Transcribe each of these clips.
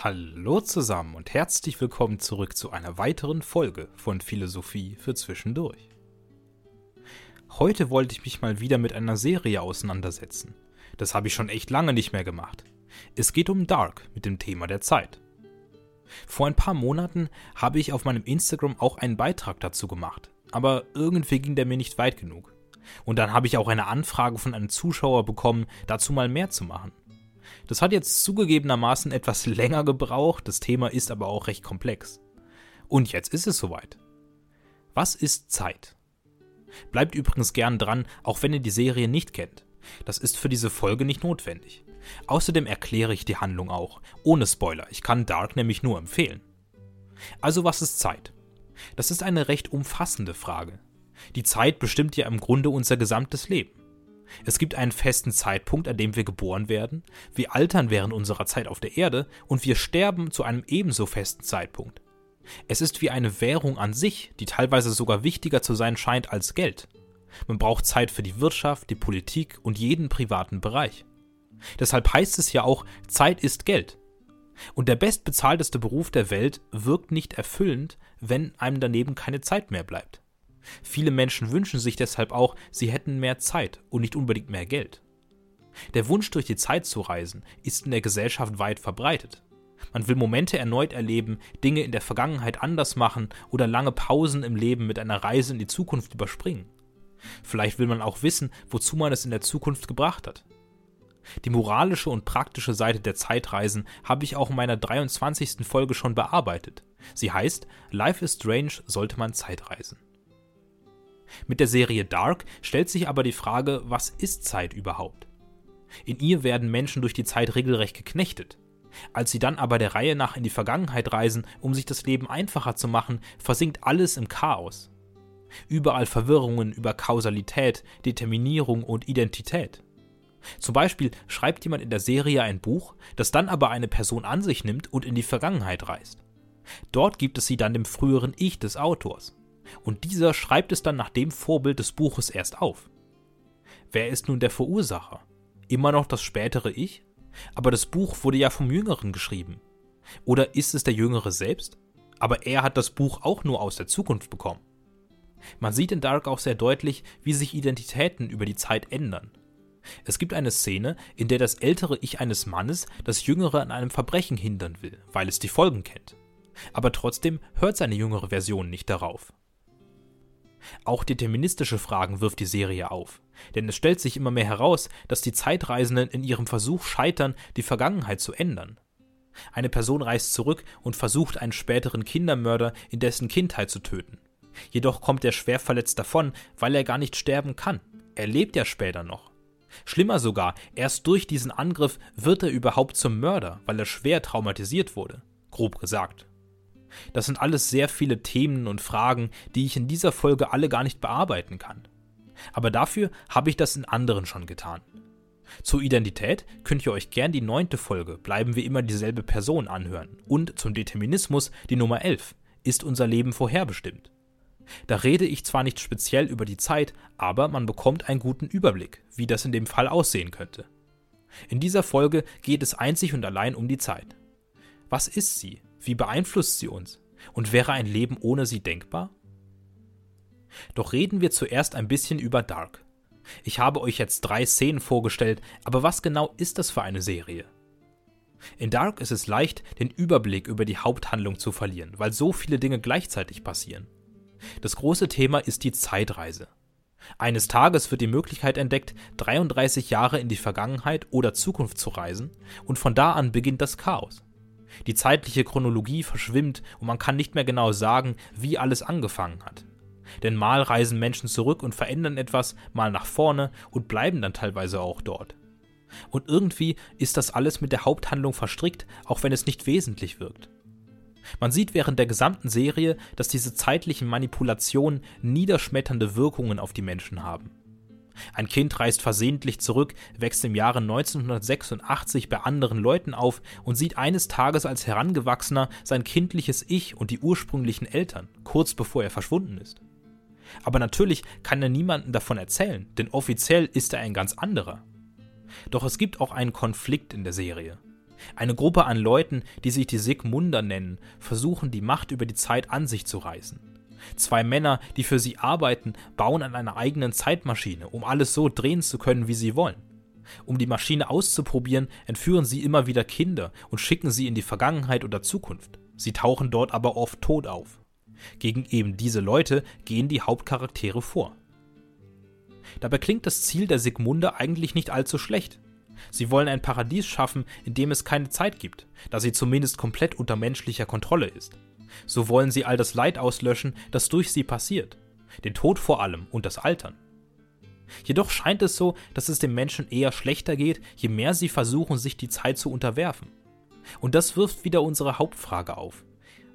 Hallo zusammen und herzlich willkommen zurück zu einer weiteren Folge von Philosophie für Zwischendurch. Heute wollte ich mich mal wieder mit einer Serie auseinandersetzen. Das habe ich schon echt lange nicht mehr gemacht. Es geht um Dark mit dem Thema der Zeit. Vor ein paar Monaten habe ich auf meinem Instagram auch einen Beitrag dazu gemacht, aber irgendwie ging der mir nicht weit genug. Und dann habe ich auch eine Anfrage von einem Zuschauer bekommen, dazu mal mehr zu machen. Das hat jetzt zugegebenermaßen etwas länger gebraucht, das Thema ist aber auch recht komplex. Und jetzt ist es soweit. Was ist Zeit? Bleibt übrigens gern dran, auch wenn ihr die Serie nicht kennt. Das ist für diese Folge nicht notwendig. Außerdem erkläre ich die Handlung auch, ohne Spoiler. Ich kann Dark nämlich nur empfehlen. Also was ist Zeit? Das ist eine recht umfassende Frage. Die Zeit bestimmt ja im Grunde unser gesamtes Leben. Es gibt einen festen Zeitpunkt, an dem wir geboren werden, wir altern während unserer Zeit auf der Erde und wir sterben zu einem ebenso festen Zeitpunkt. Es ist wie eine Währung an sich, die teilweise sogar wichtiger zu sein scheint als Geld. Man braucht Zeit für die Wirtschaft, die Politik und jeden privaten Bereich. Deshalb heißt es ja auch, Zeit ist Geld. Und der bestbezahlteste Beruf der Welt wirkt nicht erfüllend, wenn einem daneben keine Zeit mehr bleibt. Viele Menschen wünschen sich deshalb auch, sie hätten mehr Zeit und nicht unbedingt mehr Geld. Der Wunsch, durch die Zeit zu reisen, ist in der Gesellschaft weit verbreitet. Man will Momente erneut erleben, Dinge in der Vergangenheit anders machen oder lange Pausen im Leben mit einer Reise in die Zukunft überspringen. Vielleicht will man auch wissen, wozu man es in der Zukunft gebracht hat. Die moralische und praktische Seite der Zeitreisen habe ich auch in meiner 23. Folge schon bearbeitet. Sie heißt Life is Strange, sollte man Zeitreisen. Mit der Serie Dark stellt sich aber die Frage, was ist Zeit überhaupt? In ihr werden Menschen durch die Zeit regelrecht geknechtet. Als sie dann aber der Reihe nach in die Vergangenheit reisen, um sich das Leben einfacher zu machen, versinkt alles im Chaos. Überall Verwirrungen über Kausalität, Determinierung und Identität. Zum Beispiel schreibt jemand in der Serie ein Buch, das dann aber eine Person an sich nimmt und in die Vergangenheit reist. Dort gibt es sie dann dem früheren Ich des Autors und dieser schreibt es dann nach dem Vorbild des Buches erst auf. Wer ist nun der Verursacher? Immer noch das spätere Ich? Aber das Buch wurde ja vom Jüngeren geschrieben. Oder ist es der Jüngere selbst? Aber er hat das Buch auch nur aus der Zukunft bekommen. Man sieht in Dark auch sehr deutlich, wie sich Identitäten über die Zeit ändern. Es gibt eine Szene, in der das ältere Ich eines Mannes das Jüngere an einem Verbrechen hindern will, weil es die Folgen kennt. Aber trotzdem hört seine jüngere Version nicht darauf. Auch deterministische Fragen wirft die Serie auf, denn es stellt sich immer mehr heraus, dass die Zeitreisenden in ihrem Versuch scheitern, die Vergangenheit zu ändern. Eine Person reist zurück und versucht, einen späteren Kindermörder in dessen Kindheit zu töten. Jedoch kommt er schwer verletzt davon, weil er gar nicht sterben kann. Er lebt ja später noch. Schlimmer sogar, erst durch diesen Angriff wird er überhaupt zum Mörder, weil er schwer traumatisiert wurde. Grob gesagt. Das sind alles sehr viele Themen und Fragen, die ich in dieser Folge alle gar nicht bearbeiten kann. Aber dafür habe ich das in anderen schon getan. Zur Identität könnt ihr euch gern die neunte Folge Bleiben wir immer dieselbe Person anhören und zum Determinismus die Nummer 11 Ist unser Leben vorherbestimmt. Da rede ich zwar nicht speziell über die Zeit, aber man bekommt einen guten Überblick, wie das in dem Fall aussehen könnte. In dieser Folge geht es einzig und allein um die Zeit. Was ist sie? Wie beeinflusst sie uns? Und wäre ein Leben ohne sie denkbar? Doch reden wir zuerst ein bisschen über Dark. Ich habe euch jetzt drei Szenen vorgestellt, aber was genau ist das für eine Serie? In Dark ist es leicht, den Überblick über die Haupthandlung zu verlieren, weil so viele Dinge gleichzeitig passieren. Das große Thema ist die Zeitreise. Eines Tages wird die Möglichkeit entdeckt, 33 Jahre in die Vergangenheit oder Zukunft zu reisen, und von da an beginnt das Chaos. Die zeitliche Chronologie verschwimmt und man kann nicht mehr genau sagen, wie alles angefangen hat. Denn mal reisen Menschen zurück und verändern etwas, mal nach vorne und bleiben dann teilweise auch dort. Und irgendwie ist das alles mit der Haupthandlung verstrickt, auch wenn es nicht wesentlich wirkt. Man sieht während der gesamten Serie, dass diese zeitlichen Manipulationen niederschmetternde Wirkungen auf die Menschen haben. Ein Kind reist versehentlich zurück, wächst im Jahre 1986 bei anderen Leuten auf und sieht eines Tages als Herangewachsener sein kindliches Ich und die ursprünglichen Eltern, kurz bevor er verschwunden ist. Aber natürlich kann er niemandem davon erzählen, denn offiziell ist er ein ganz anderer. Doch es gibt auch einen Konflikt in der Serie. Eine Gruppe an Leuten, die sich die Sigmunder nennen, versuchen die Macht über die Zeit an sich zu reißen. Zwei Männer, die für sie arbeiten, bauen an einer eigenen Zeitmaschine, um alles so drehen zu können, wie sie wollen. Um die Maschine auszuprobieren, entführen sie immer wieder Kinder und schicken sie in die Vergangenheit oder Zukunft. Sie tauchen dort aber oft tot auf. Gegen eben diese Leute gehen die Hauptcharaktere vor. Dabei klingt das Ziel der Sigmunde eigentlich nicht allzu schlecht. Sie wollen ein Paradies schaffen, in dem es keine Zeit gibt, da sie zumindest komplett unter menschlicher Kontrolle ist. So wollen sie all das Leid auslöschen, das durch sie passiert, den Tod vor allem und das Altern. Jedoch scheint es so, dass es den Menschen eher schlechter geht, je mehr sie versuchen, sich die Zeit zu unterwerfen. Und das wirft wieder unsere Hauptfrage auf.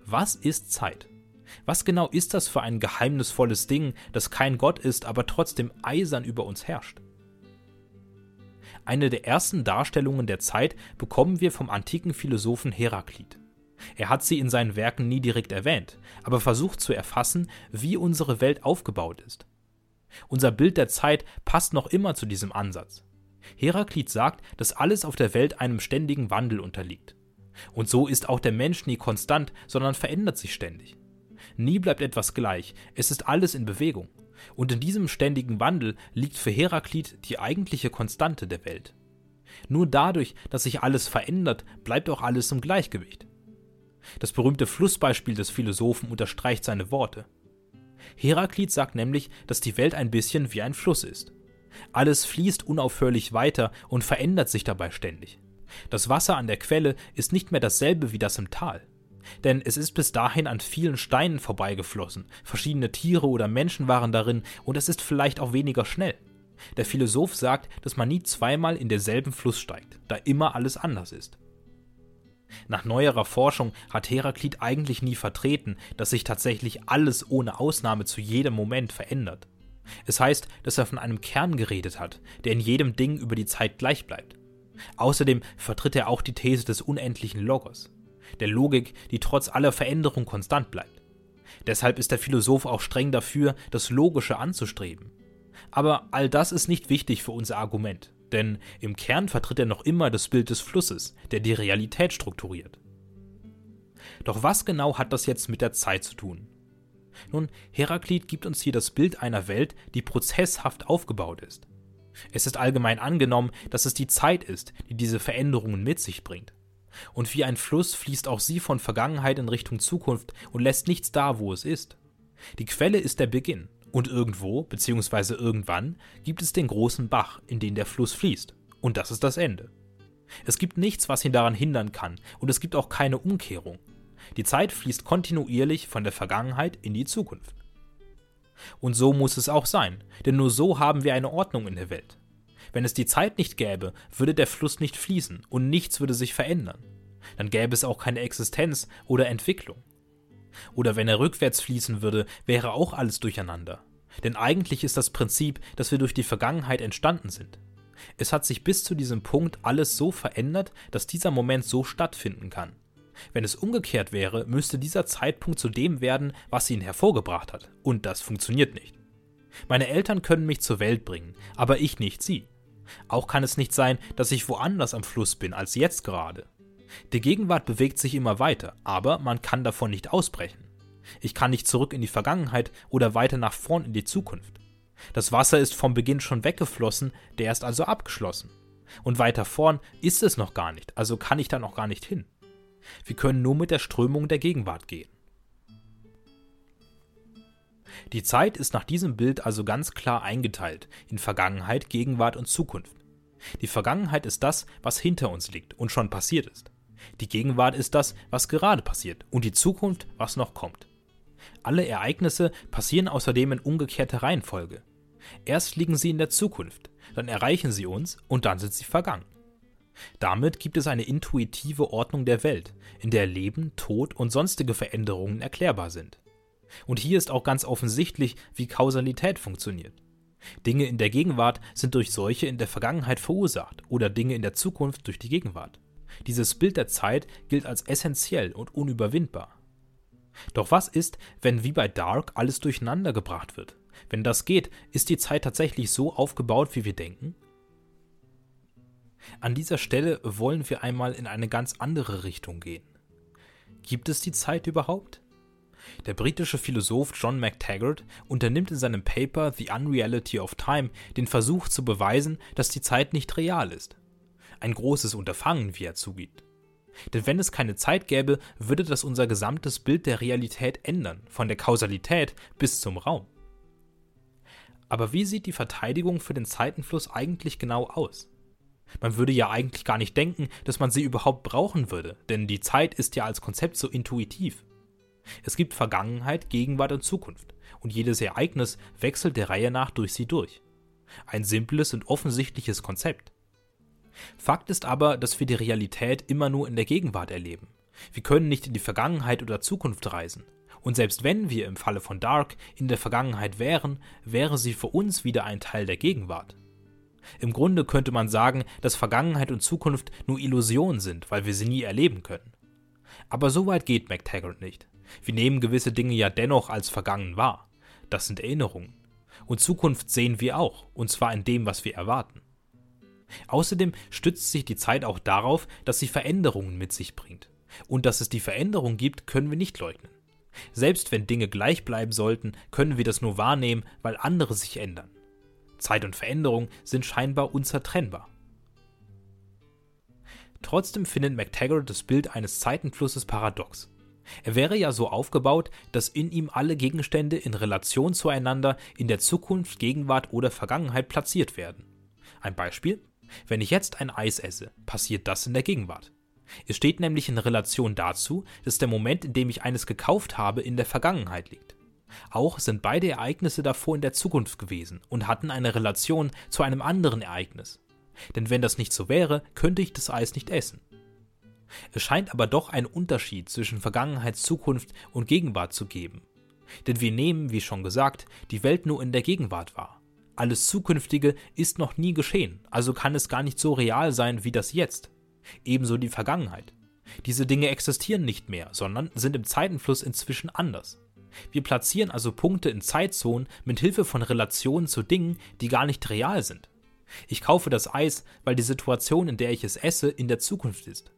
Was ist Zeit? Was genau ist das für ein geheimnisvolles Ding, das kein Gott ist, aber trotzdem eisern über uns herrscht? Eine der ersten Darstellungen der Zeit bekommen wir vom antiken Philosophen Heraklit. Er hat sie in seinen Werken nie direkt erwähnt, aber versucht zu erfassen, wie unsere Welt aufgebaut ist. Unser Bild der Zeit passt noch immer zu diesem Ansatz. Heraklit sagt, dass alles auf der Welt einem ständigen Wandel unterliegt. Und so ist auch der Mensch nie konstant, sondern verändert sich ständig. Nie bleibt etwas gleich, es ist alles in Bewegung. Und in diesem ständigen Wandel liegt für Heraklit die eigentliche Konstante der Welt. Nur dadurch, dass sich alles verändert, bleibt auch alles im Gleichgewicht. Das berühmte Flussbeispiel des Philosophen unterstreicht seine Worte. Heraklit sagt nämlich, dass die Welt ein bisschen wie ein Fluss ist. Alles fließt unaufhörlich weiter und verändert sich dabei ständig. Das Wasser an der Quelle ist nicht mehr dasselbe wie das im Tal. Denn es ist bis dahin an vielen Steinen vorbeigeflossen, verschiedene Tiere oder Menschen waren darin und es ist vielleicht auch weniger schnell. Der Philosoph sagt, dass man nie zweimal in derselben Fluss steigt, da immer alles anders ist. Nach neuerer Forschung hat Heraklit eigentlich nie vertreten, dass sich tatsächlich alles ohne Ausnahme zu jedem Moment verändert. Es heißt, dass er von einem Kern geredet hat, der in jedem Ding über die Zeit gleich bleibt. Außerdem vertritt er auch die These des unendlichen Logos, der Logik, die trotz aller Veränderung konstant bleibt. Deshalb ist der Philosoph auch streng dafür, das Logische anzustreben. Aber all das ist nicht wichtig für unser Argument denn im Kern vertritt er noch immer das Bild des Flusses, der die Realität strukturiert. Doch was genau hat das jetzt mit der Zeit zu tun? Nun, Heraklit gibt uns hier das Bild einer Welt, die prozesshaft aufgebaut ist. Es ist allgemein angenommen, dass es die Zeit ist, die diese Veränderungen mit sich bringt. Und wie ein Fluss fließt auch sie von Vergangenheit in Richtung Zukunft und lässt nichts da, wo es ist. Die Quelle ist der Beginn, und irgendwo, beziehungsweise irgendwann, gibt es den großen Bach, in den der Fluss fließt. Und das ist das Ende. Es gibt nichts, was ihn daran hindern kann, und es gibt auch keine Umkehrung. Die Zeit fließt kontinuierlich von der Vergangenheit in die Zukunft. Und so muss es auch sein, denn nur so haben wir eine Ordnung in der Welt. Wenn es die Zeit nicht gäbe, würde der Fluss nicht fließen und nichts würde sich verändern. Dann gäbe es auch keine Existenz oder Entwicklung. Oder wenn er rückwärts fließen würde, wäre auch alles durcheinander. Denn eigentlich ist das Prinzip, dass wir durch die Vergangenheit entstanden sind. Es hat sich bis zu diesem Punkt alles so verändert, dass dieser Moment so stattfinden kann. Wenn es umgekehrt wäre, müsste dieser Zeitpunkt zu dem werden, was ihn hervorgebracht hat. Und das funktioniert nicht. Meine Eltern können mich zur Welt bringen, aber ich nicht sie. Auch kann es nicht sein, dass ich woanders am Fluss bin als jetzt gerade. Die Gegenwart bewegt sich immer weiter, aber man kann davon nicht ausbrechen. Ich kann nicht zurück in die Vergangenheit oder weiter nach vorn in die Zukunft. Das Wasser ist vom Beginn schon weggeflossen, der ist also abgeschlossen. Und weiter vorn ist es noch gar nicht, also kann ich da noch gar nicht hin. Wir können nur mit der Strömung der Gegenwart gehen. Die Zeit ist nach diesem Bild also ganz klar eingeteilt in Vergangenheit, Gegenwart und Zukunft. Die Vergangenheit ist das, was hinter uns liegt und schon passiert ist. Die Gegenwart ist das, was gerade passiert und die Zukunft, was noch kommt. Alle Ereignisse passieren außerdem in umgekehrter Reihenfolge. Erst liegen sie in der Zukunft, dann erreichen sie uns und dann sind sie vergangen. Damit gibt es eine intuitive Ordnung der Welt, in der Leben, Tod und sonstige Veränderungen erklärbar sind. Und hier ist auch ganz offensichtlich, wie Kausalität funktioniert. Dinge in der Gegenwart sind durch solche in der Vergangenheit verursacht oder Dinge in der Zukunft durch die Gegenwart. Dieses Bild der Zeit gilt als essentiell und unüberwindbar. Doch was ist, wenn wie bei Dark alles durcheinander gebracht wird? Wenn das geht, ist die Zeit tatsächlich so aufgebaut, wie wir denken? An dieser Stelle wollen wir einmal in eine ganz andere Richtung gehen. Gibt es die Zeit überhaupt? Der britische Philosoph John MacTaggart unternimmt in seinem Paper The Unreality of Time den Versuch zu beweisen, dass die Zeit nicht real ist. Ein großes Unterfangen, wie er zugibt. Denn wenn es keine Zeit gäbe, würde das unser gesamtes Bild der Realität ändern, von der Kausalität bis zum Raum. Aber wie sieht die Verteidigung für den Zeitenfluss eigentlich genau aus? Man würde ja eigentlich gar nicht denken, dass man sie überhaupt brauchen würde, denn die Zeit ist ja als Konzept so intuitiv. Es gibt Vergangenheit, Gegenwart und Zukunft, und jedes Ereignis wechselt der Reihe nach durch sie durch. Ein simples und offensichtliches Konzept. Fakt ist aber, dass wir die Realität immer nur in der Gegenwart erleben. Wir können nicht in die Vergangenheit oder Zukunft reisen. Und selbst wenn wir im Falle von Dark in der Vergangenheit wären, wäre sie für uns wieder ein Teil der Gegenwart. Im Grunde könnte man sagen, dass Vergangenheit und Zukunft nur Illusionen sind, weil wir sie nie erleben können. Aber so weit geht MacTaggart nicht. Wir nehmen gewisse Dinge ja dennoch als vergangen wahr. Das sind Erinnerungen. Und Zukunft sehen wir auch, und zwar in dem, was wir erwarten. Außerdem stützt sich die Zeit auch darauf, dass sie Veränderungen mit sich bringt. Und dass es die Veränderung gibt, können wir nicht leugnen. Selbst wenn Dinge gleich bleiben sollten, können wir das nur wahrnehmen, weil andere sich ändern. Zeit und Veränderung sind scheinbar unzertrennbar. Trotzdem findet MacTaggart das Bild eines Zeitenflusses paradox. Er wäre ja so aufgebaut, dass in ihm alle Gegenstände in Relation zueinander in der Zukunft, Gegenwart oder Vergangenheit platziert werden. Ein Beispiel? Wenn ich jetzt ein Eis esse, passiert das in der Gegenwart. Es steht nämlich in Relation dazu, dass der Moment, in dem ich eines gekauft habe, in der Vergangenheit liegt. Auch sind beide Ereignisse davor in der Zukunft gewesen und hatten eine Relation zu einem anderen Ereignis. Denn wenn das nicht so wäre, könnte ich das Eis nicht essen. Es scheint aber doch einen Unterschied zwischen Vergangenheit, Zukunft und Gegenwart zu geben. Denn wir nehmen, wie schon gesagt, die Welt nur in der Gegenwart wahr. Alles Zukünftige ist noch nie geschehen, also kann es gar nicht so real sein wie das Jetzt. Ebenso die Vergangenheit. Diese Dinge existieren nicht mehr, sondern sind im Zeitenfluss inzwischen anders. Wir platzieren also Punkte in Zeitzonen mit Hilfe von Relationen zu Dingen, die gar nicht real sind. Ich kaufe das Eis, weil die Situation, in der ich es esse, in der Zukunft ist.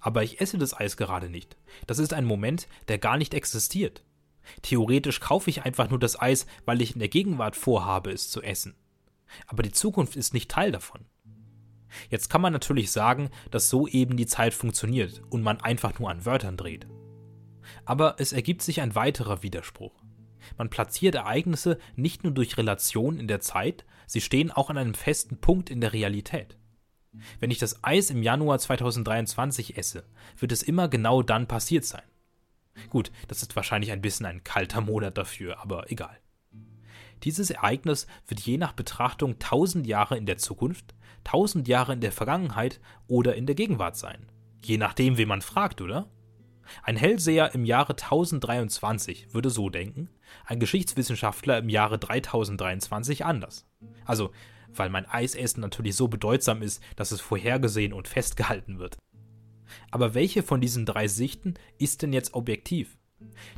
Aber ich esse das Eis gerade nicht. Das ist ein Moment, der gar nicht existiert. Theoretisch kaufe ich einfach nur das Eis, weil ich in der Gegenwart vorhabe, es zu essen. Aber die Zukunft ist nicht Teil davon. Jetzt kann man natürlich sagen, dass so eben die Zeit funktioniert und man einfach nur an Wörtern dreht. Aber es ergibt sich ein weiterer Widerspruch. Man platziert Ereignisse nicht nur durch Relation in der Zeit, sie stehen auch an einem festen Punkt in der Realität. Wenn ich das Eis im Januar 2023 esse, wird es immer genau dann passiert sein. Gut, das ist wahrscheinlich ein bisschen ein kalter Monat dafür, aber egal. Dieses Ereignis wird je nach Betrachtung 1000 Jahre in der Zukunft, 1000 Jahre in der Vergangenheit oder in der Gegenwart sein. Je nachdem, wen man fragt, oder? Ein Hellseher im Jahre 1023 würde so denken, ein Geschichtswissenschaftler im Jahre 3023 anders. Also, weil mein Eisessen natürlich so bedeutsam ist, dass es vorhergesehen und festgehalten wird. Aber welche von diesen drei Sichten ist denn jetzt objektiv?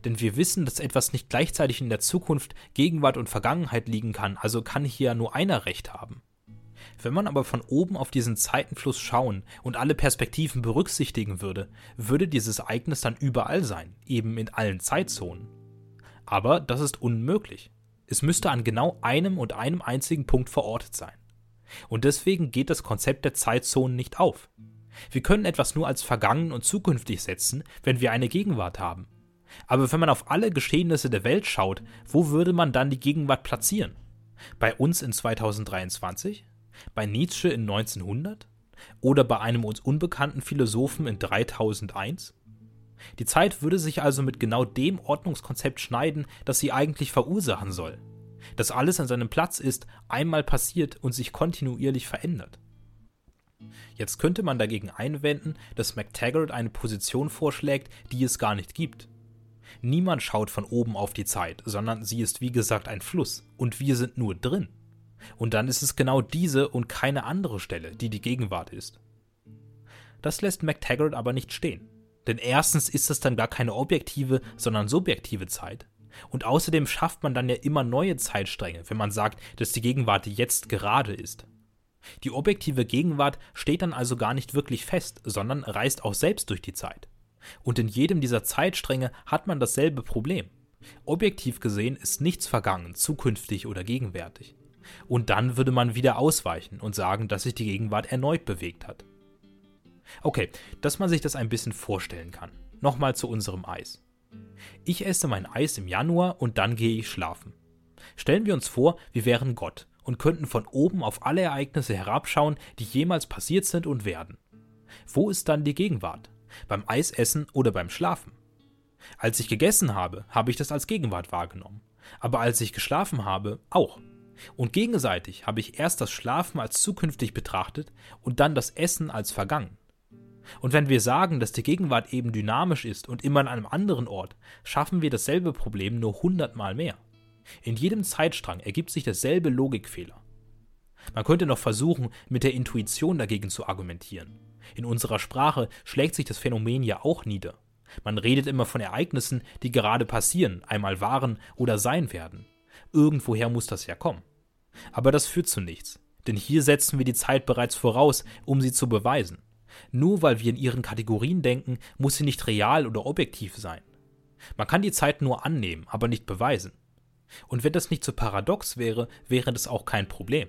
Denn wir wissen, dass etwas nicht gleichzeitig in der Zukunft, Gegenwart und Vergangenheit liegen kann, also kann hier nur einer recht haben. Wenn man aber von oben auf diesen Zeitenfluss schauen und alle Perspektiven berücksichtigen würde, würde dieses Ereignis dann überall sein, eben in allen Zeitzonen. Aber das ist unmöglich. Es müsste an genau einem und einem einzigen Punkt verortet sein. Und deswegen geht das Konzept der Zeitzonen nicht auf. Wir können etwas nur als vergangen und zukünftig setzen, wenn wir eine Gegenwart haben. Aber wenn man auf alle Geschehnisse der Welt schaut, wo würde man dann die Gegenwart platzieren? Bei uns in 2023? Bei Nietzsche in 1900? Oder bei einem uns unbekannten Philosophen in 3001? Die Zeit würde sich also mit genau dem Ordnungskonzept schneiden, das sie eigentlich verursachen soll. Dass alles an seinem Platz ist, einmal passiert und sich kontinuierlich verändert. Jetzt könnte man dagegen einwenden, dass MacTaggart eine Position vorschlägt, die es gar nicht gibt. Niemand schaut von oben auf die Zeit, sondern sie ist wie gesagt ein Fluss und wir sind nur drin. Und dann ist es genau diese und keine andere Stelle, die die Gegenwart ist. Das lässt MacTaggart aber nicht stehen. Denn erstens ist es dann gar keine objektive, sondern subjektive Zeit. Und außerdem schafft man dann ja immer neue Zeitstränge, wenn man sagt, dass die Gegenwart jetzt gerade ist. Die objektive Gegenwart steht dann also gar nicht wirklich fest, sondern reist auch selbst durch die Zeit. Und in jedem dieser Zeitstränge hat man dasselbe Problem. Objektiv gesehen ist nichts vergangen, zukünftig oder gegenwärtig. Und dann würde man wieder ausweichen und sagen, dass sich die Gegenwart erneut bewegt hat. Okay, dass man sich das ein bisschen vorstellen kann. Nochmal zu unserem Eis. Ich esse mein Eis im Januar und dann gehe ich schlafen. Stellen wir uns vor, wir wären Gott und könnten von oben auf alle Ereignisse herabschauen, die jemals passiert sind und werden. Wo ist dann die Gegenwart? Beim Eisessen oder beim Schlafen? Als ich gegessen habe, habe ich das als Gegenwart wahrgenommen. Aber als ich geschlafen habe, auch. Und gegenseitig habe ich erst das Schlafen als zukünftig betrachtet und dann das Essen als vergangen. Und wenn wir sagen, dass die Gegenwart eben dynamisch ist und immer an einem anderen Ort, schaffen wir dasselbe Problem nur hundertmal mehr. In jedem Zeitstrang ergibt sich derselbe Logikfehler. Man könnte noch versuchen, mit der Intuition dagegen zu argumentieren. In unserer Sprache schlägt sich das Phänomen ja auch nieder. Man redet immer von Ereignissen, die gerade passieren, einmal waren oder sein werden. Irgendwoher muss das ja kommen. Aber das führt zu nichts, denn hier setzen wir die Zeit bereits voraus, um sie zu beweisen. Nur weil wir in ihren Kategorien denken, muss sie nicht real oder objektiv sein. Man kann die Zeit nur annehmen, aber nicht beweisen. Und wenn das nicht so paradox wäre, wäre das auch kein Problem.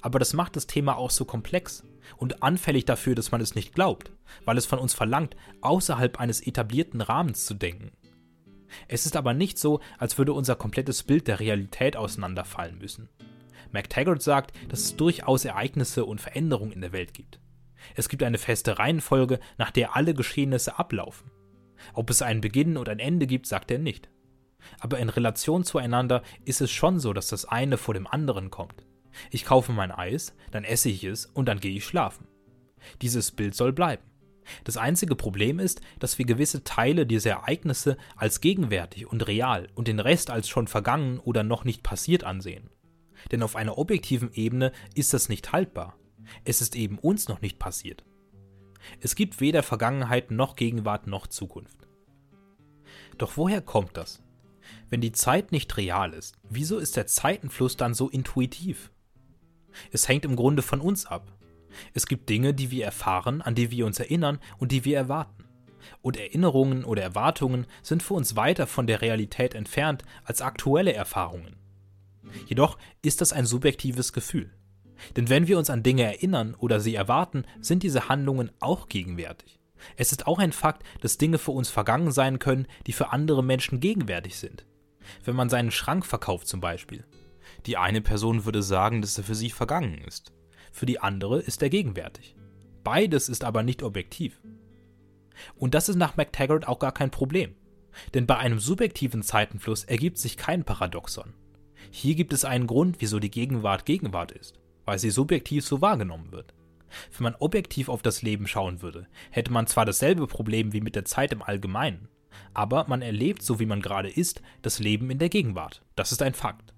Aber das macht das Thema auch so komplex und anfällig dafür, dass man es nicht glaubt, weil es von uns verlangt, außerhalb eines etablierten Rahmens zu denken. Es ist aber nicht so, als würde unser komplettes Bild der Realität auseinanderfallen müssen. MacTaggart sagt, dass es durchaus Ereignisse und Veränderungen in der Welt gibt. Es gibt eine feste Reihenfolge, nach der alle Geschehnisse ablaufen. Ob es einen Beginn und ein Ende gibt, sagt er nicht. Aber in Relation zueinander ist es schon so, dass das eine vor dem anderen kommt. Ich kaufe mein Eis, dann esse ich es und dann gehe ich schlafen. Dieses Bild soll bleiben. Das einzige Problem ist, dass wir gewisse Teile dieser Ereignisse als gegenwärtig und real und den Rest als schon vergangen oder noch nicht passiert ansehen. Denn auf einer objektiven Ebene ist das nicht haltbar. Es ist eben uns noch nicht passiert. Es gibt weder Vergangenheit noch Gegenwart noch Zukunft. Doch woher kommt das? Wenn die Zeit nicht real ist, wieso ist der Zeitenfluss dann so intuitiv? Es hängt im Grunde von uns ab. Es gibt Dinge, die wir erfahren, an die wir uns erinnern und die wir erwarten. Und Erinnerungen oder Erwartungen sind für uns weiter von der Realität entfernt als aktuelle Erfahrungen. Jedoch ist das ein subjektives Gefühl. Denn wenn wir uns an Dinge erinnern oder sie erwarten, sind diese Handlungen auch gegenwärtig. Es ist auch ein Fakt, dass Dinge für uns vergangen sein können, die für andere Menschen gegenwärtig sind. Wenn man seinen Schrank verkauft zum Beispiel. Die eine Person würde sagen, dass er für sie vergangen ist. Für die andere ist er gegenwärtig. Beides ist aber nicht objektiv. Und das ist nach McTaggart auch gar kein Problem. Denn bei einem subjektiven Zeitenfluss ergibt sich kein Paradoxon. Hier gibt es einen Grund, wieso die Gegenwart Gegenwart ist, weil sie subjektiv so wahrgenommen wird. Wenn man objektiv auf das Leben schauen würde, hätte man zwar dasselbe Problem wie mit der Zeit im Allgemeinen, aber man erlebt, so wie man gerade ist, das Leben in der Gegenwart. Das ist ein Fakt.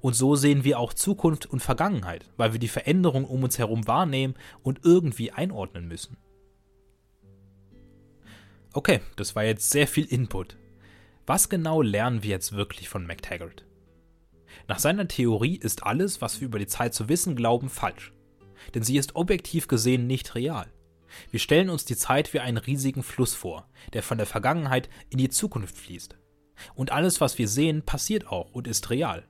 Und so sehen wir auch Zukunft und Vergangenheit, weil wir die Veränderung um uns herum wahrnehmen und irgendwie einordnen müssen. Okay, das war jetzt sehr viel Input. Was genau lernen wir jetzt wirklich von McTaggart? Nach seiner Theorie ist alles, was wir über die Zeit zu wissen glauben, falsch. Denn sie ist objektiv gesehen nicht real. Wir stellen uns die Zeit wie einen riesigen Fluss vor, der von der Vergangenheit in die Zukunft fließt. Und alles, was wir sehen, passiert auch und ist real.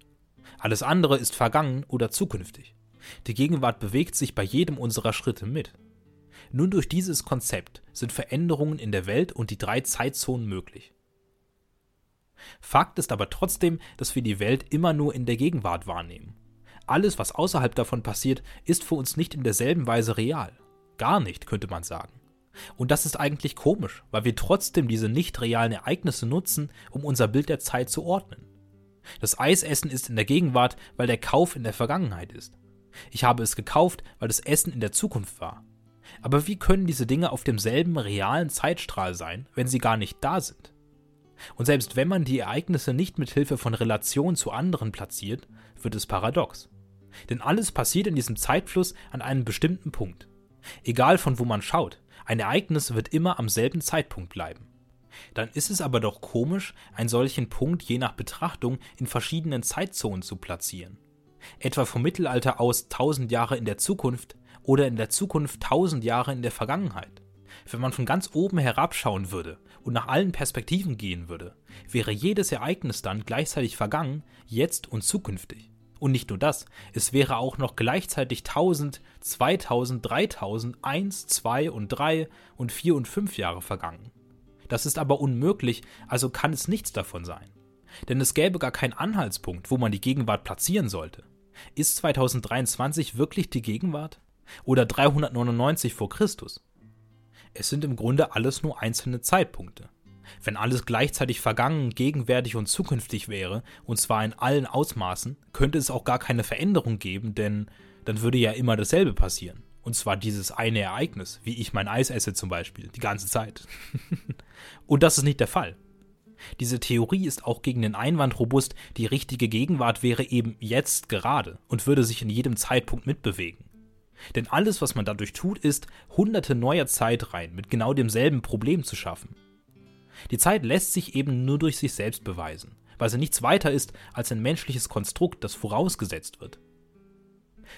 Alles andere ist vergangen oder zukünftig. Die Gegenwart bewegt sich bei jedem unserer Schritte mit. Nun durch dieses Konzept sind Veränderungen in der Welt und die drei Zeitzonen möglich. Fakt ist aber trotzdem, dass wir die Welt immer nur in der Gegenwart wahrnehmen. Alles, was außerhalb davon passiert, ist für uns nicht in derselben Weise real. Gar nicht, könnte man sagen. Und das ist eigentlich komisch, weil wir trotzdem diese nicht realen Ereignisse nutzen, um unser Bild der Zeit zu ordnen. Das Eisessen ist in der Gegenwart, weil der Kauf in der Vergangenheit ist. Ich habe es gekauft, weil das Essen in der Zukunft war. Aber wie können diese Dinge auf demselben realen Zeitstrahl sein, wenn sie gar nicht da sind? Und selbst wenn man die Ereignisse nicht mit Hilfe von Relation zu anderen platziert, wird es paradox. Denn alles passiert in diesem Zeitfluss an einem bestimmten Punkt. Egal von wo man schaut, ein Ereignis wird immer am selben Zeitpunkt bleiben. Dann ist es aber doch komisch, einen solchen Punkt je nach Betrachtung in verschiedenen Zeitzonen zu platzieren. Etwa vom Mittelalter aus tausend Jahre in der Zukunft oder in der Zukunft tausend Jahre in der Vergangenheit. Wenn man von ganz oben herabschauen würde und nach allen Perspektiven gehen würde, wäre jedes Ereignis dann gleichzeitig vergangen, jetzt und zukünftig. Und nicht nur das, es wäre auch noch gleichzeitig 1000, 2000, 3000, 1, 2 und 3 und 4 und 5 Jahre vergangen. Das ist aber unmöglich, also kann es nichts davon sein. Denn es gäbe gar keinen Anhaltspunkt, wo man die Gegenwart platzieren sollte. Ist 2023 wirklich die Gegenwart? Oder 399 vor Christus? Es sind im Grunde alles nur einzelne Zeitpunkte. Wenn alles gleichzeitig vergangen, gegenwärtig und zukünftig wäre, und zwar in allen Ausmaßen, könnte es auch gar keine Veränderung geben, denn dann würde ja immer dasselbe passieren. Und zwar dieses eine Ereignis, wie ich mein Eis esse zum Beispiel, die ganze Zeit. und das ist nicht der Fall. Diese Theorie ist auch gegen den Einwand robust, die richtige Gegenwart wäre eben jetzt gerade und würde sich in jedem Zeitpunkt mitbewegen. Denn alles, was man dadurch tut, ist, hunderte neuer Zeitreihen mit genau demselben Problem zu schaffen. Die Zeit lässt sich eben nur durch sich selbst beweisen, weil sie nichts weiter ist als ein menschliches Konstrukt, das vorausgesetzt wird.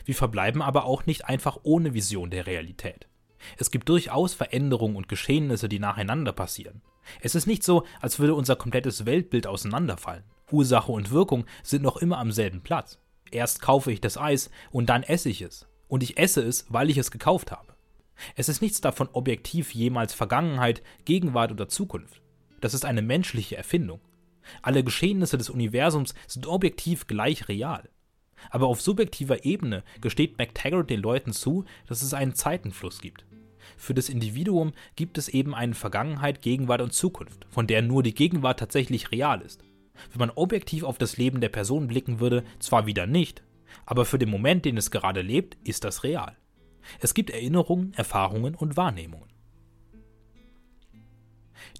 Wir verbleiben aber auch nicht einfach ohne Vision der Realität. Es gibt durchaus Veränderungen und Geschehnisse, die nacheinander passieren. Es ist nicht so, als würde unser komplettes Weltbild auseinanderfallen. Ursache und Wirkung sind noch immer am selben Platz. Erst kaufe ich das Eis und dann esse ich es. Und ich esse es, weil ich es gekauft habe. Es ist nichts davon objektiv jemals Vergangenheit, Gegenwart oder Zukunft. Das ist eine menschliche Erfindung. Alle Geschehnisse des Universums sind objektiv gleich real. Aber auf subjektiver Ebene gesteht MacTaggart den Leuten zu, dass es einen Zeitenfluss gibt. Für das Individuum gibt es eben eine Vergangenheit, Gegenwart und Zukunft, von der nur die Gegenwart tatsächlich real ist. Wenn man objektiv auf das Leben der Person blicken würde, zwar wieder nicht, aber für den Moment, den es gerade lebt, ist das real. Es gibt Erinnerungen, Erfahrungen und Wahrnehmungen.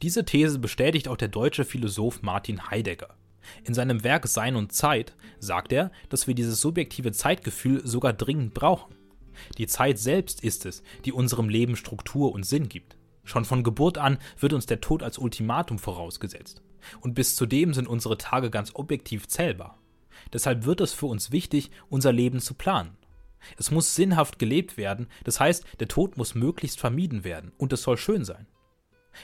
Diese These bestätigt auch der deutsche Philosoph Martin Heidegger. In seinem Werk Sein und Zeit sagt er, dass wir dieses subjektive Zeitgefühl sogar dringend brauchen. Die Zeit selbst ist es, die unserem Leben Struktur und Sinn gibt. Schon von Geburt an wird uns der Tod als Ultimatum vorausgesetzt. Und bis zudem sind unsere Tage ganz objektiv zählbar. Deshalb wird es für uns wichtig, unser Leben zu planen. Es muss sinnhaft gelebt werden, das heißt, der Tod muss möglichst vermieden werden und es soll schön sein.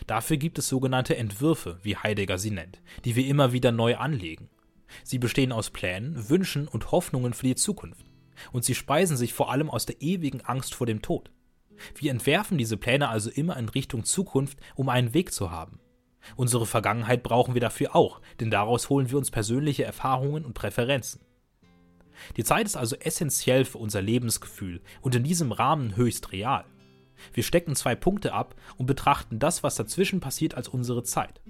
Dafür gibt es sogenannte Entwürfe, wie Heidegger sie nennt, die wir immer wieder neu anlegen. Sie bestehen aus Plänen, Wünschen und Hoffnungen für die Zukunft. Und sie speisen sich vor allem aus der ewigen Angst vor dem Tod. Wir entwerfen diese Pläne also immer in Richtung Zukunft, um einen Weg zu haben. Unsere Vergangenheit brauchen wir dafür auch, denn daraus holen wir uns persönliche Erfahrungen und Präferenzen. Die Zeit ist also essentiell für unser Lebensgefühl und in diesem Rahmen höchst real. Wir stecken zwei Punkte ab und betrachten das, was dazwischen passiert, als unsere Zeit.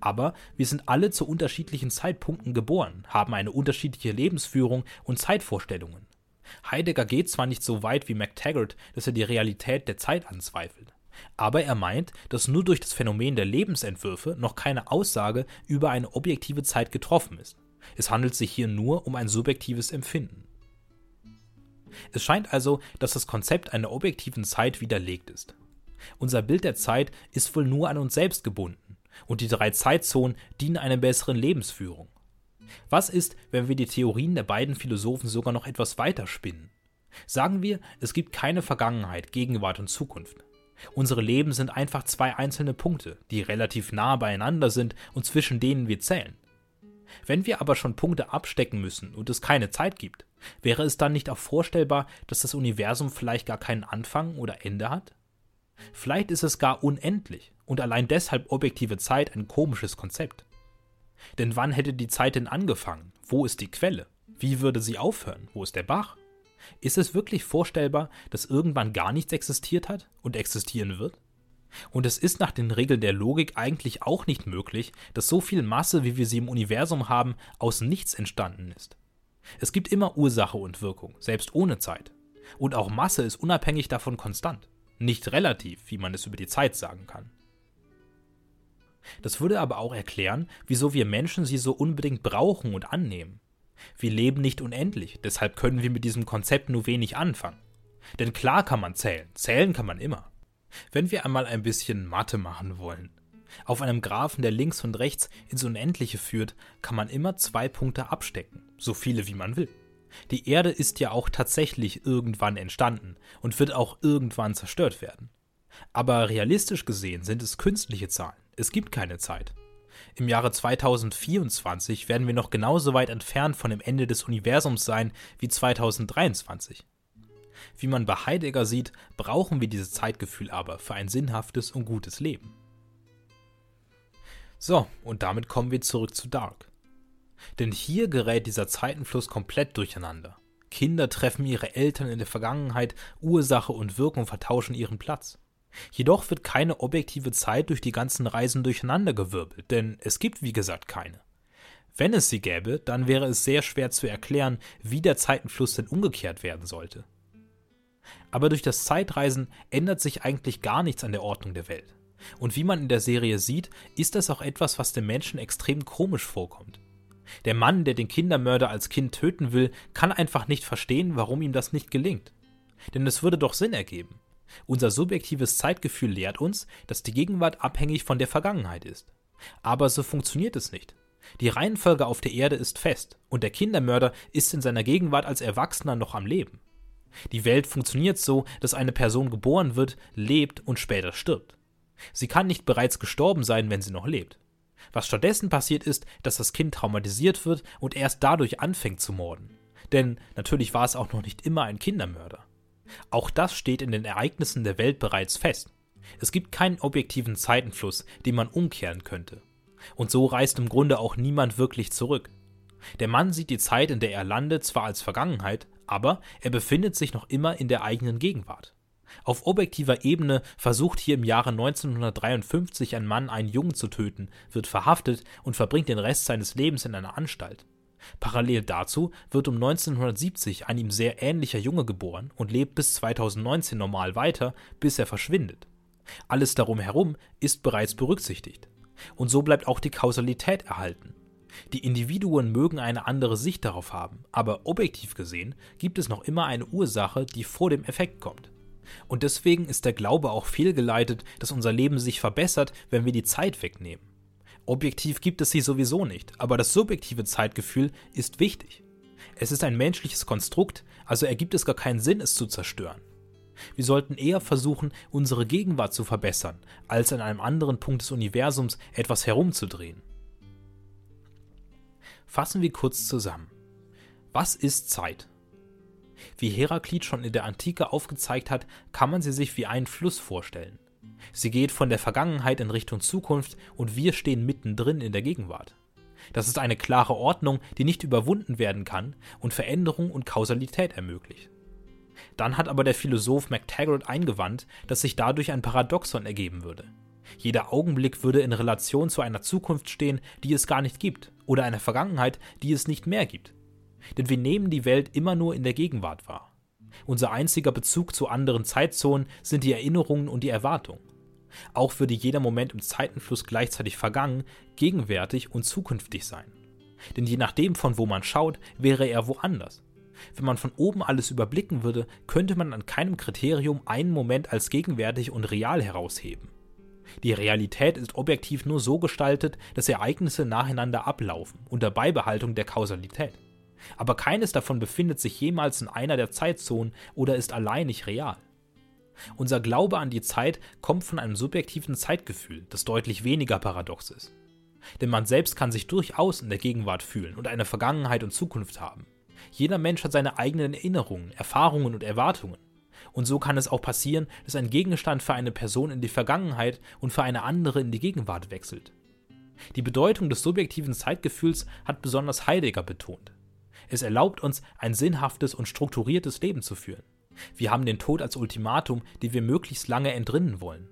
Aber wir sind alle zu unterschiedlichen Zeitpunkten geboren, haben eine unterschiedliche Lebensführung und Zeitvorstellungen. Heidegger geht zwar nicht so weit wie MacTaggart, dass er die Realität der Zeit anzweifelt, aber er meint, dass nur durch das Phänomen der Lebensentwürfe noch keine Aussage über eine objektive Zeit getroffen ist. Es handelt sich hier nur um ein subjektives Empfinden. Es scheint also, dass das Konzept einer objektiven Zeit widerlegt ist. Unser Bild der Zeit ist wohl nur an uns selbst gebunden, und die drei Zeitzonen dienen einer besseren Lebensführung. Was ist, wenn wir die Theorien der beiden Philosophen sogar noch etwas weiter spinnen? Sagen wir, es gibt keine Vergangenheit, Gegenwart und Zukunft. Unsere Leben sind einfach zwei einzelne Punkte, die relativ nah beieinander sind und zwischen denen wir zählen. Wenn wir aber schon Punkte abstecken müssen und es keine Zeit gibt, wäre es dann nicht auch vorstellbar, dass das Universum vielleicht gar keinen Anfang oder Ende hat? Vielleicht ist es gar unendlich und allein deshalb objektive Zeit ein komisches Konzept. Denn wann hätte die Zeit denn angefangen? Wo ist die Quelle? Wie würde sie aufhören? Wo ist der Bach? Ist es wirklich vorstellbar, dass irgendwann gar nichts existiert hat und existieren wird? Und es ist nach den Regeln der Logik eigentlich auch nicht möglich, dass so viel Masse, wie wir sie im Universum haben, aus nichts entstanden ist. Es gibt immer Ursache und Wirkung, selbst ohne Zeit. Und auch Masse ist unabhängig davon konstant, nicht relativ, wie man es über die Zeit sagen kann. Das würde aber auch erklären, wieso wir Menschen sie so unbedingt brauchen und annehmen. Wir leben nicht unendlich, deshalb können wir mit diesem Konzept nur wenig anfangen. Denn klar kann man zählen, zählen kann man immer. Wenn wir einmal ein bisschen Mathe machen wollen. Auf einem Graphen, der links und rechts ins Unendliche führt, kann man immer zwei Punkte abstecken, so viele wie man will. Die Erde ist ja auch tatsächlich irgendwann entstanden und wird auch irgendwann zerstört werden. Aber realistisch gesehen sind es künstliche Zahlen. Es gibt keine Zeit. Im Jahre 2024 werden wir noch genauso weit entfernt von dem Ende des Universums sein wie 2023. Wie man bei Heidegger sieht, brauchen wir dieses Zeitgefühl aber für ein sinnhaftes und gutes Leben. So, und damit kommen wir zurück zu Dark. Denn hier gerät dieser Zeitenfluss komplett durcheinander. Kinder treffen ihre Eltern in der Vergangenheit, Ursache und Wirkung vertauschen ihren Platz. Jedoch wird keine objektive Zeit durch die ganzen Reisen durcheinandergewirbelt, denn es gibt wie gesagt keine. Wenn es sie gäbe, dann wäre es sehr schwer zu erklären, wie der Zeitenfluss denn umgekehrt werden sollte. Aber durch das Zeitreisen ändert sich eigentlich gar nichts an der Ordnung der Welt. Und wie man in der Serie sieht, ist das auch etwas, was dem Menschen extrem komisch vorkommt. Der Mann, der den Kindermörder als Kind töten will, kann einfach nicht verstehen, warum ihm das nicht gelingt. Denn es würde doch Sinn ergeben. Unser subjektives Zeitgefühl lehrt uns, dass die Gegenwart abhängig von der Vergangenheit ist. Aber so funktioniert es nicht. Die Reihenfolge auf der Erde ist fest, und der Kindermörder ist in seiner Gegenwart als Erwachsener noch am Leben. Die Welt funktioniert so, dass eine Person geboren wird, lebt und später stirbt. Sie kann nicht bereits gestorben sein, wenn sie noch lebt. Was stattdessen passiert ist, dass das Kind traumatisiert wird und erst dadurch anfängt zu morden. Denn natürlich war es auch noch nicht immer ein Kindermörder. Auch das steht in den Ereignissen der Welt bereits fest. Es gibt keinen objektiven Zeitenfluss, den man umkehren könnte. Und so reist im Grunde auch niemand wirklich zurück. Der Mann sieht die Zeit, in der er landet, zwar als Vergangenheit, aber er befindet sich noch immer in der eigenen Gegenwart. Auf objektiver Ebene versucht hier im Jahre 1953 ein Mann einen Jungen zu töten, wird verhaftet und verbringt den Rest seines Lebens in einer Anstalt. Parallel dazu wird um 1970 ein ihm sehr ähnlicher Junge geboren und lebt bis 2019 normal weiter, bis er verschwindet. Alles darum herum ist bereits berücksichtigt. Und so bleibt auch die Kausalität erhalten. Die Individuen mögen eine andere Sicht darauf haben, aber objektiv gesehen gibt es noch immer eine Ursache, die vor dem Effekt kommt. Und deswegen ist der Glaube auch fehlgeleitet, dass unser Leben sich verbessert, wenn wir die Zeit wegnehmen. Objektiv gibt es sie sowieso nicht, aber das subjektive Zeitgefühl ist wichtig. Es ist ein menschliches Konstrukt, also ergibt es gar keinen Sinn, es zu zerstören. Wir sollten eher versuchen, unsere Gegenwart zu verbessern, als an einem anderen Punkt des Universums etwas herumzudrehen. Fassen wir kurz zusammen. Was ist Zeit? Wie Heraklit schon in der Antike aufgezeigt hat, kann man sie sich wie einen Fluss vorstellen. Sie geht von der Vergangenheit in Richtung Zukunft und wir stehen mittendrin in der Gegenwart. Das ist eine klare Ordnung, die nicht überwunden werden kann und Veränderung und Kausalität ermöglicht. Dann hat aber der Philosoph MacTaggart eingewandt, dass sich dadurch ein Paradoxon ergeben würde. Jeder Augenblick würde in Relation zu einer Zukunft stehen, die es gar nicht gibt, oder einer Vergangenheit, die es nicht mehr gibt. Denn wir nehmen die Welt immer nur in der Gegenwart wahr. Unser einziger Bezug zu anderen Zeitzonen sind die Erinnerungen und die Erwartungen. Auch würde jeder Moment im Zeitenfluss gleichzeitig vergangen, gegenwärtig und zukünftig sein. Denn je nachdem, von wo man schaut, wäre er woanders. Wenn man von oben alles überblicken würde, könnte man an keinem Kriterium einen Moment als gegenwärtig und real herausheben. Die Realität ist objektiv nur so gestaltet, dass Ereignisse nacheinander ablaufen, unter Beibehaltung der Kausalität. Aber keines davon befindet sich jemals in einer der Zeitzonen oder ist alleinig real. Unser Glaube an die Zeit kommt von einem subjektiven Zeitgefühl, das deutlich weniger paradox ist. Denn man selbst kann sich durchaus in der Gegenwart fühlen und eine Vergangenheit und Zukunft haben. Jeder Mensch hat seine eigenen Erinnerungen, Erfahrungen und Erwartungen. Und so kann es auch passieren, dass ein Gegenstand für eine Person in die Vergangenheit und für eine andere in die Gegenwart wechselt. Die Bedeutung des subjektiven Zeitgefühls hat besonders Heidegger betont. Es erlaubt uns, ein sinnhaftes und strukturiertes Leben zu führen. Wir haben den Tod als Ultimatum, den wir möglichst lange entrinnen wollen.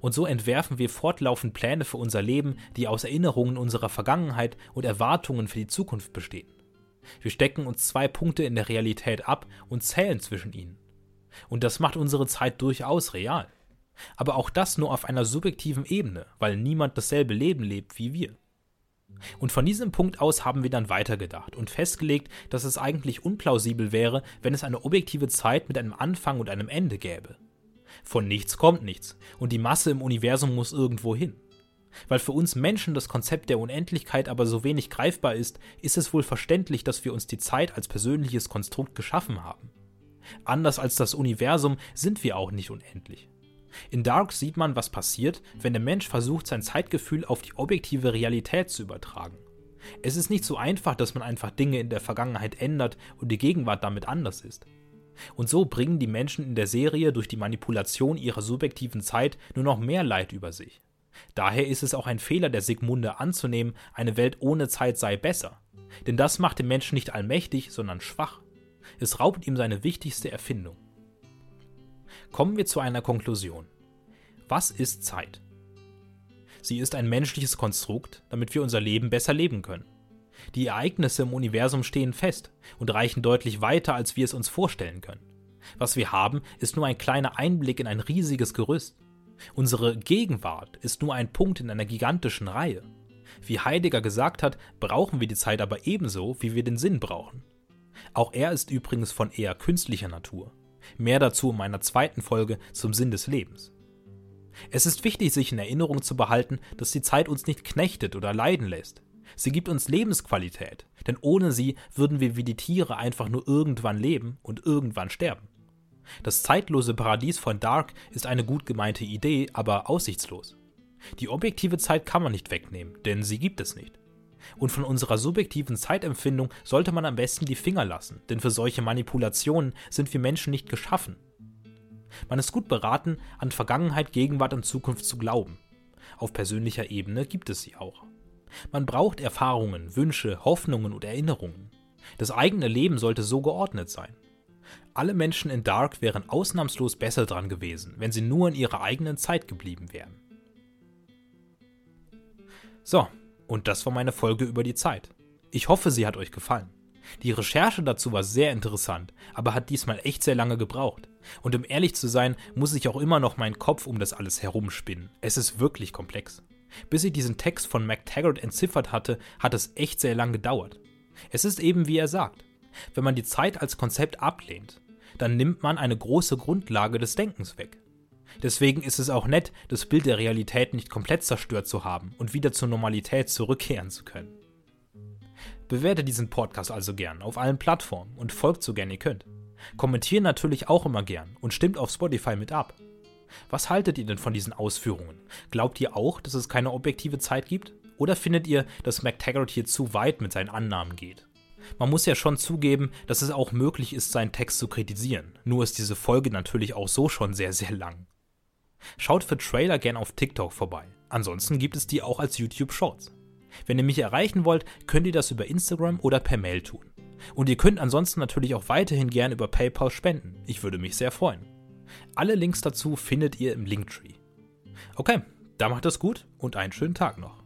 Und so entwerfen wir fortlaufend Pläne für unser Leben, die aus Erinnerungen unserer Vergangenheit und Erwartungen für die Zukunft bestehen. Wir stecken uns zwei Punkte in der Realität ab und zählen zwischen ihnen. Und das macht unsere Zeit durchaus real. Aber auch das nur auf einer subjektiven Ebene, weil niemand dasselbe Leben lebt wie wir. Und von diesem Punkt aus haben wir dann weitergedacht und festgelegt, dass es eigentlich unplausibel wäre, wenn es eine objektive Zeit mit einem Anfang und einem Ende gäbe. Von nichts kommt nichts und die Masse im Universum muss irgendwo hin. Weil für uns Menschen das Konzept der Unendlichkeit aber so wenig greifbar ist, ist es wohl verständlich, dass wir uns die Zeit als persönliches Konstrukt geschaffen haben. Anders als das Universum sind wir auch nicht unendlich. In Dark sieht man, was passiert, wenn der Mensch versucht, sein Zeitgefühl auf die objektive Realität zu übertragen. Es ist nicht so einfach, dass man einfach Dinge in der Vergangenheit ändert und die Gegenwart damit anders ist. Und so bringen die Menschen in der Serie durch die Manipulation ihrer subjektiven Zeit nur noch mehr Leid über sich. Daher ist es auch ein Fehler der Sigmunde anzunehmen, eine Welt ohne Zeit sei besser. Denn das macht den Menschen nicht allmächtig, sondern schwach. Es raubt ihm seine wichtigste Erfindung. Kommen wir zu einer Konklusion. Was ist Zeit? Sie ist ein menschliches Konstrukt, damit wir unser Leben besser leben können. Die Ereignisse im Universum stehen fest und reichen deutlich weiter, als wir es uns vorstellen können. Was wir haben, ist nur ein kleiner Einblick in ein riesiges Gerüst. Unsere Gegenwart ist nur ein Punkt in einer gigantischen Reihe. Wie Heidegger gesagt hat, brauchen wir die Zeit aber ebenso, wie wir den Sinn brauchen. Auch er ist übrigens von eher künstlicher Natur. Mehr dazu in meiner zweiten Folge zum Sinn des Lebens. Es ist wichtig, sich in Erinnerung zu behalten, dass die Zeit uns nicht knechtet oder leiden lässt. Sie gibt uns Lebensqualität, denn ohne sie würden wir wie die Tiere einfach nur irgendwann leben und irgendwann sterben. Das zeitlose Paradies von Dark ist eine gut gemeinte Idee, aber aussichtslos. Die objektive Zeit kann man nicht wegnehmen, denn sie gibt es nicht. Und von unserer subjektiven Zeitempfindung sollte man am besten die Finger lassen, denn für solche Manipulationen sind wir Menschen nicht geschaffen. Man ist gut beraten, an Vergangenheit, Gegenwart und Zukunft zu glauben. Auf persönlicher Ebene gibt es sie auch. Man braucht Erfahrungen, Wünsche, Hoffnungen und Erinnerungen. Das eigene Leben sollte so geordnet sein. Alle Menschen in Dark wären ausnahmslos besser dran gewesen, wenn sie nur in ihrer eigenen Zeit geblieben wären. So, und das war meine Folge über die Zeit. Ich hoffe, sie hat euch gefallen. Die Recherche dazu war sehr interessant, aber hat diesmal echt sehr lange gebraucht. Und um ehrlich zu sein, muss ich auch immer noch meinen Kopf um das alles herumspinnen. Es ist wirklich komplex. Bis ich diesen Text von MacTaggart entziffert hatte, hat es echt sehr lang gedauert. Es ist eben wie er sagt. Wenn man die Zeit als Konzept ablehnt, dann nimmt man eine große Grundlage des Denkens weg. Deswegen ist es auch nett, das Bild der Realität nicht komplett zerstört zu haben und wieder zur Normalität zurückkehren zu können. Bewertet diesen Podcast also gern auf allen Plattformen und folgt so gern ihr könnt. Kommentiert natürlich auch immer gern und stimmt auf Spotify mit ab. Was haltet ihr denn von diesen Ausführungen? Glaubt ihr auch, dass es keine objektive Zeit gibt? Oder findet ihr, dass McTaggart hier zu weit mit seinen Annahmen geht? Man muss ja schon zugeben, dass es auch möglich ist, seinen Text zu kritisieren. Nur ist diese Folge natürlich auch so schon sehr, sehr lang. Schaut für Trailer gern auf TikTok vorbei. Ansonsten gibt es die auch als YouTube Shorts. Wenn ihr mich erreichen wollt, könnt ihr das über Instagram oder per Mail tun. Und ihr könnt ansonsten natürlich auch weiterhin gern über PayPal spenden. Ich würde mich sehr freuen. Alle Links dazu findet ihr im Linktree. Okay, da macht es gut und einen schönen Tag noch.